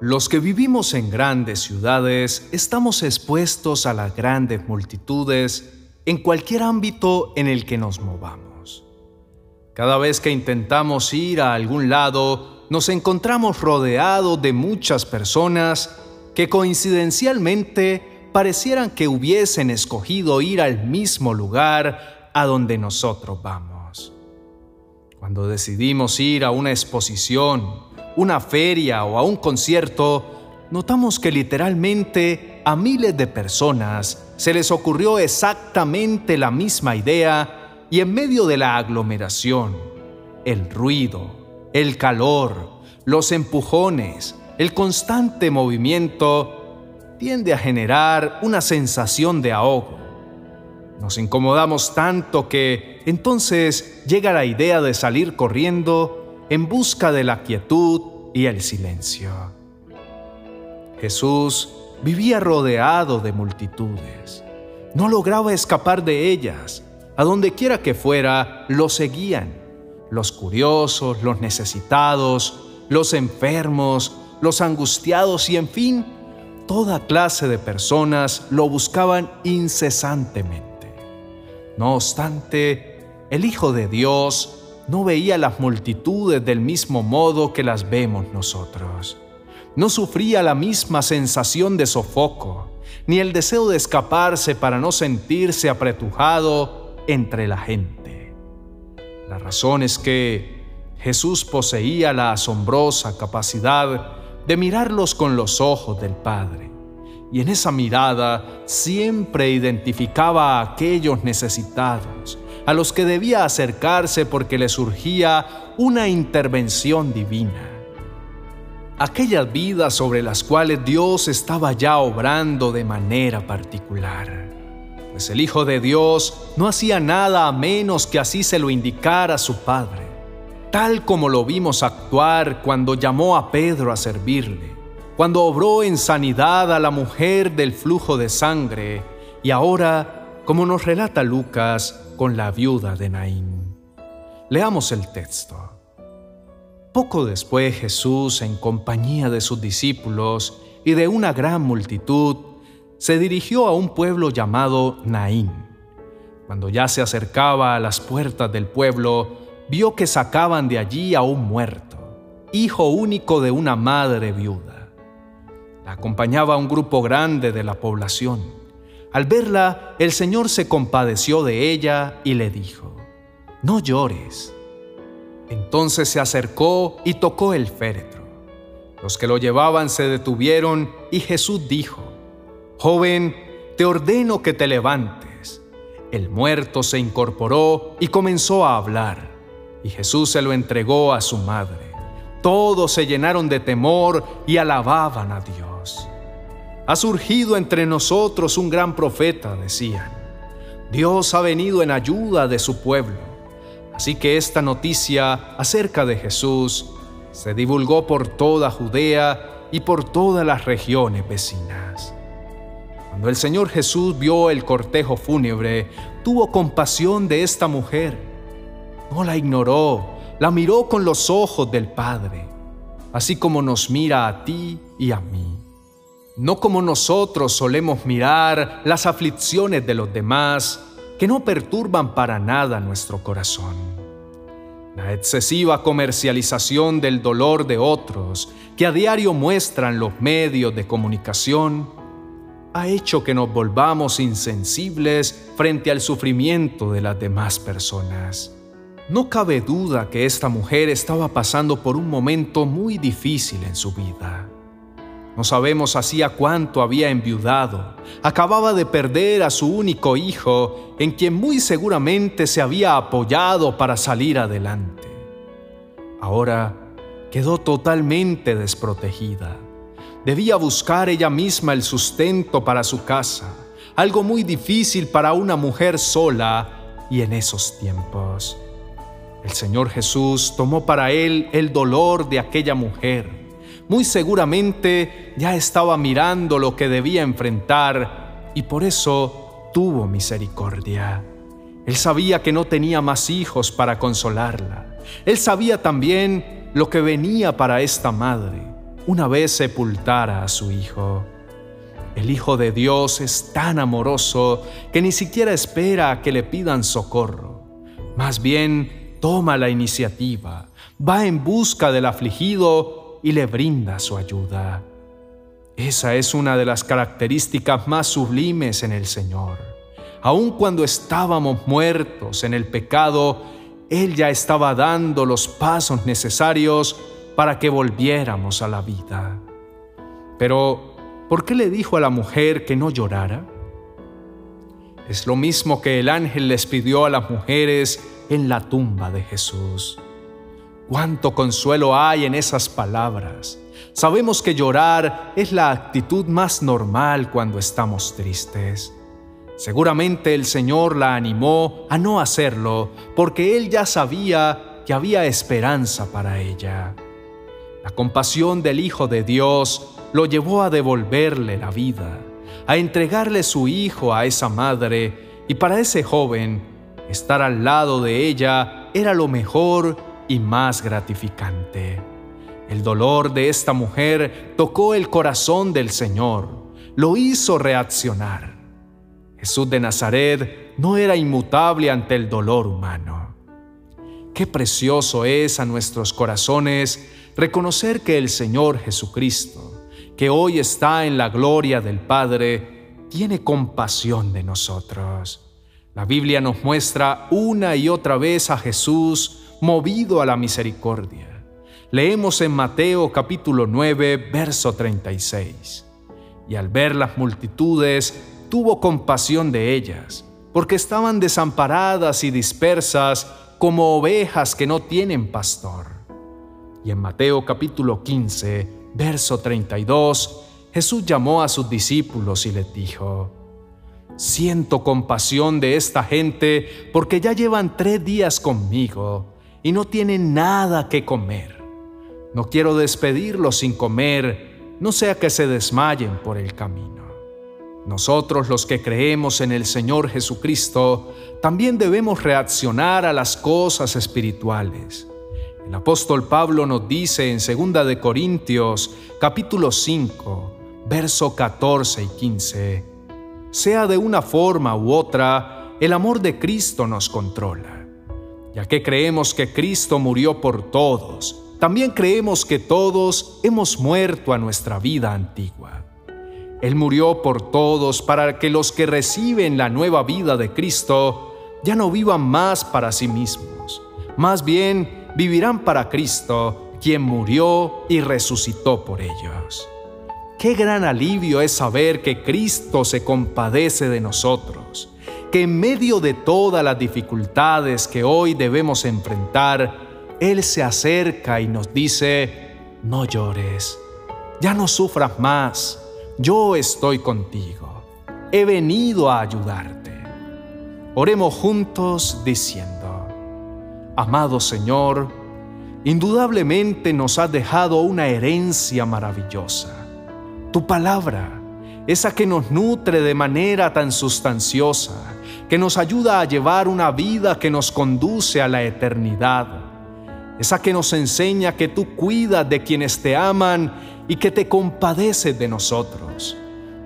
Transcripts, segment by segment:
Los que vivimos en grandes ciudades estamos expuestos a las grandes multitudes en cualquier ámbito en el que nos movamos. Cada vez que intentamos ir a algún lado, nos encontramos rodeados de muchas personas que coincidencialmente parecieran que hubiesen escogido ir al mismo lugar a donde nosotros vamos. Cuando decidimos ir a una exposición, una feria o a un concierto, notamos que literalmente a miles de personas se les ocurrió exactamente la misma idea y en medio de la aglomeración, el ruido, el calor, los empujones, el constante movimiento, tiende a generar una sensación de ahogo. Nos incomodamos tanto que entonces llega la idea de salir corriendo en busca de la quietud y el silencio. Jesús vivía rodeado de multitudes. No lograba escapar de ellas. A donde quiera que fuera, lo seguían. Los curiosos, los necesitados, los enfermos, los angustiados y en fin, toda clase de personas lo buscaban incesantemente. No obstante, el Hijo de Dios no veía las multitudes del mismo modo que las vemos nosotros. No sufría la misma sensación de sofoco, ni el deseo de escaparse para no sentirse apretujado entre la gente. La razón es que Jesús poseía la asombrosa capacidad de mirarlos con los ojos del Padre, y en esa mirada siempre identificaba a aquellos necesitados, a los que debía acercarse porque le surgía una intervención divina. Aquellas vidas sobre las cuales Dios estaba ya obrando de manera particular. Pues el Hijo de Dios no hacía nada a menos que así se lo indicara su Padre, tal como lo vimos actuar cuando llamó a Pedro a servirle, cuando obró en sanidad a la mujer del flujo de sangre y ahora, como nos relata Lucas, con la viuda de Naín. Leamos el texto. Poco después Jesús, en compañía de sus discípulos y de una gran multitud, se dirigió a un pueblo llamado Naín. Cuando ya se acercaba a las puertas del pueblo, vio que sacaban de allí a un muerto, hijo único de una madre viuda. Acompañaba un grupo grande de la población. Al verla, el Señor se compadeció de ella y le dijo, No llores. Entonces se acercó y tocó el féretro. Los que lo llevaban se detuvieron y Jesús dijo, Joven, te ordeno que te levantes. El muerto se incorporó y comenzó a hablar, y Jesús se lo entregó a su madre. Todos se llenaron de temor y alababan a Dios. Ha surgido entre nosotros un gran profeta, decían. Dios ha venido en ayuda de su pueblo. Así que esta noticia acerca de Jesús se divulgó por toda Judea y por todas las regiones vecinas. Cuando el Señor Jesús vio el cortejo fúnebre, tuvo compasión de esta mujer. No la ignoró, la miró con los ojos del Padre, así como nos mira a ti y a mí no como nosotros solemos mirar las aflicciones de los demás que no perturban para nada nuestro corazón. La excesiva comercialización del dolor de otros que a diario muestran los medios de comunicación ha hecho que nos volvamos insensibles frente al sufrimiento de las demás personas. No cabe duda que esta mujer estaba pasando por un momento muy difícil en su vida. No sabemos hacía cuánto había enviudado. Acababa de perder a su único hijo, en quien muy seguramente se había apoyado para salir adelante. Ahora quedó totalmente desprotegida. Debía buscar ella misma el sustento para su casa, algo muy difícil para una mujer sola y en esos tiempos. El Señor Jesús tomó para él el dolor de aquella mujer muy seguramente ya estaba mirando lo que debía enfrentar y por eso tuvo misericordia. Él sabía que no tenía más hijos para consolarla. Él sabía también lo que venía para esta madre. una vez sepultara a su hijo. El Hijo de Dios es tan amoroso que ni siquiera espera a que le pidan socorro. Más bien, toma la iniciativa, va en busca del afligido y le brinda su ayuda. Esa es una de las características más sublimes en el Señor. Aun cuando estábamos muertos en el pecado, Él ya estaba dando los pasos necesarios para que volviéramos a la vida. Pero, ¿por qué le dijo a la mujer que no llorara? Es lo mismo que el ángel les pidió a las mujeres en la tumba de Jesús. Cuánto consuelo hay en esas palabras. Sabemos que llorar es la actitud más normal cuando estamos tristes. Seguramente el Señor la animó a no hacerlo porque Él ya sabía que había esperanza para ella. La compasión del Hijo de Dios lo llevó a devolverle la vida, a entregarle su hijo a esa madre y para ese joven estar al lado de ella era lo mejor y más gratificante. El dolor de esta mujer tocó el corazón del Señor, lo hizo reaccionar. Jesús de Nazaret no era inmutable ante el dolor humano. Qué precioso es a nuestros corazones reconocer que el Señor Jesucristo, que hoy está en la gloria del Padre, tiene compasión de nosotros. La Biblia nos muestra una y otra vez a Jesús movido a la misericordia. Leemos en Mateo capítulo 9, verso 36. Y al ver las multitudes, tuvo compasión de ellas, porque estaban desamparadas y dispersas como ovejas que no tienen pastor. Y en Mateo capítulo 15, verso 32, Jesús llamó a sus discípulos y les dijo, Siento compasión de esta gente porque ya llevan tres días conmigo y no tienen nada que comer. No quiero despedirlos sin comer, no sea que se desmayen por el camino. Nosotros los que creemos en el Señor Jesucristo, también debemos reaccionar a las cosas espirituales. El apóstol Pablo nos dice en 2 de Corintios capítulo 5, verso 14 y 15, sea de una forma u otra, el amor de Cristo nos controla ya que creemos que Cristo murió por todos, también creemos que todos hemos muerto a nuestra vida antigua. Él murió por todos para que los que reciben la nueva vida de Cristo ya no vivan más para sí mismos, más bien vivirán para Cristo, quien murió y resucitó por ellos. Qué gran alivio es saber que Cristo se compadece de nosotros que en medio de todas las dificultades que hoy debemos enfrentar, Él se acerca y nos dice, no llores, ya no sufras más, yo estoy contigo, he venido a ayudarte. Oremos juntos diciendo, amado Señor, indudablemente nos has dejado una herencia maravillosa, tu palabra, esa que nos nutre de manera tan sustanciosa, que nos ayuda a llevar una vida que nos conduce a la eternidad. Esa que nos enseña que tú cuidas de quienes te aman y que te compadeces de nosotros,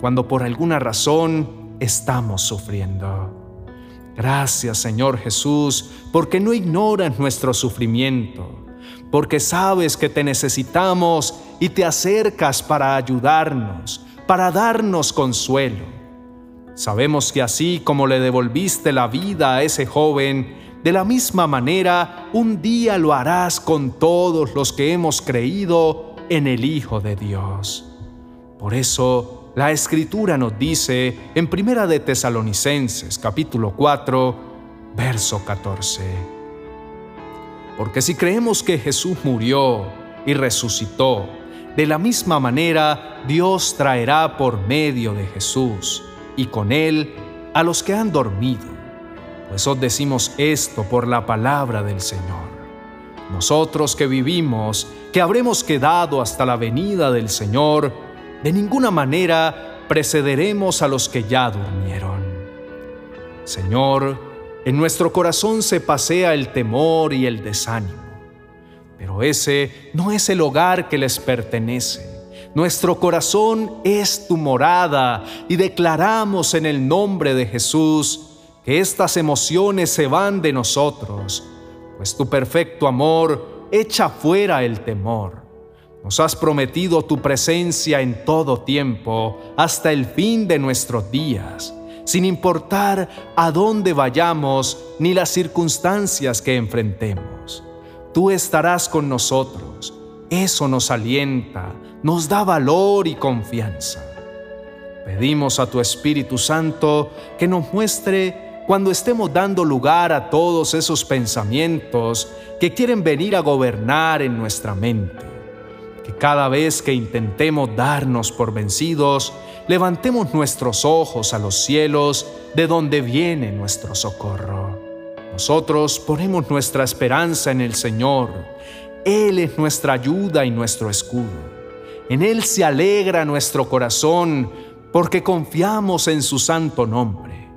cuando por alguna razón estamos sufriendo. Gracias Señor Jesús, porque no ignoras nuestro sufrimiento, porque sabes que te necesitamos y te acercas para ayudarnos, para darnos consuelo. Sabemos que así como le devolviste la vida a ese joven, de la misma manera un día lo harás con todos los que hemos creído en el Hijo de Dios. Por eso la Escritura nos dice en Primera de Tesalonicenses capítulo 4, verso 14. Porque si creemos que Jesús murió y resucitó, de la misma manera Dios traerá por medio de Jesús y con él a los que han dormido. Pues os decimos esto por la palabra del Señor. Nosotros que vivimos, que habremos quedado hasta la venida del Señor, de ninguna manera precederemos a los que ya durmieron. Señor, en nuestro corazón se pasea el temor y el desánimo, pero ese no es el hogar que les pertenece. Nuestro corazón es tu morada y declaramos en el nombre de Jesús que estas emociones se van de nosotros, pues tu perfecto amor echa fuera el temor. Nos has prometido tu presencia en todo tiempo, hasta el fin de nuestros días, sin importar a dónde vayamos ni las circunstancias que enfrentemos tú estarás con nosotros. Eso nos alienta, nos da valor y confianza. Pedimos a tu Espíritu Santo que nos muestre cuando estemos dando lugar a todos esos pensamientos que quieren venir a gobernar en nuestra mente. Que cada vez que intentemos darnos por vencidos, levantemos nuestros ojos a los cielos de donde viene nuestro socorro. Nosotros ponemos nuestra esperanza en el Señor. Él es nuestra ayuda y nuestro escudo. En Él se alegra nuestro corazón porque confiamos en su santo nombre.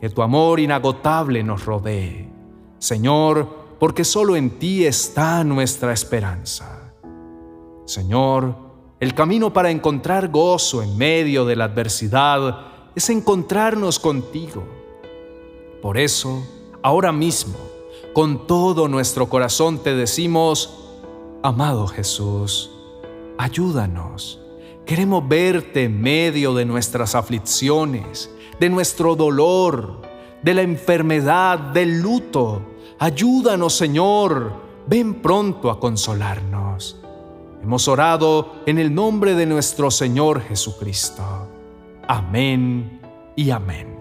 Que tu amor inagotable nos rodee. Señor, porque solo en ti está nuestra esperanza. Señor, el camino para encontrar gozo en medio de la adversidad es encontrarnos contigo. Por eso, ahora mismo, con todo nuestro corazón te decimos, amado Jesús, ayúdanos. Queremos verte en medio de nuestras aflicciones, de nuestro dolor, de la enfermedad, del luto. Ayúdanos, Señor. Ven pronto a consolarnos. Hemos orado en el nombre de nuestro Señor Jesucristo. Amén y amén.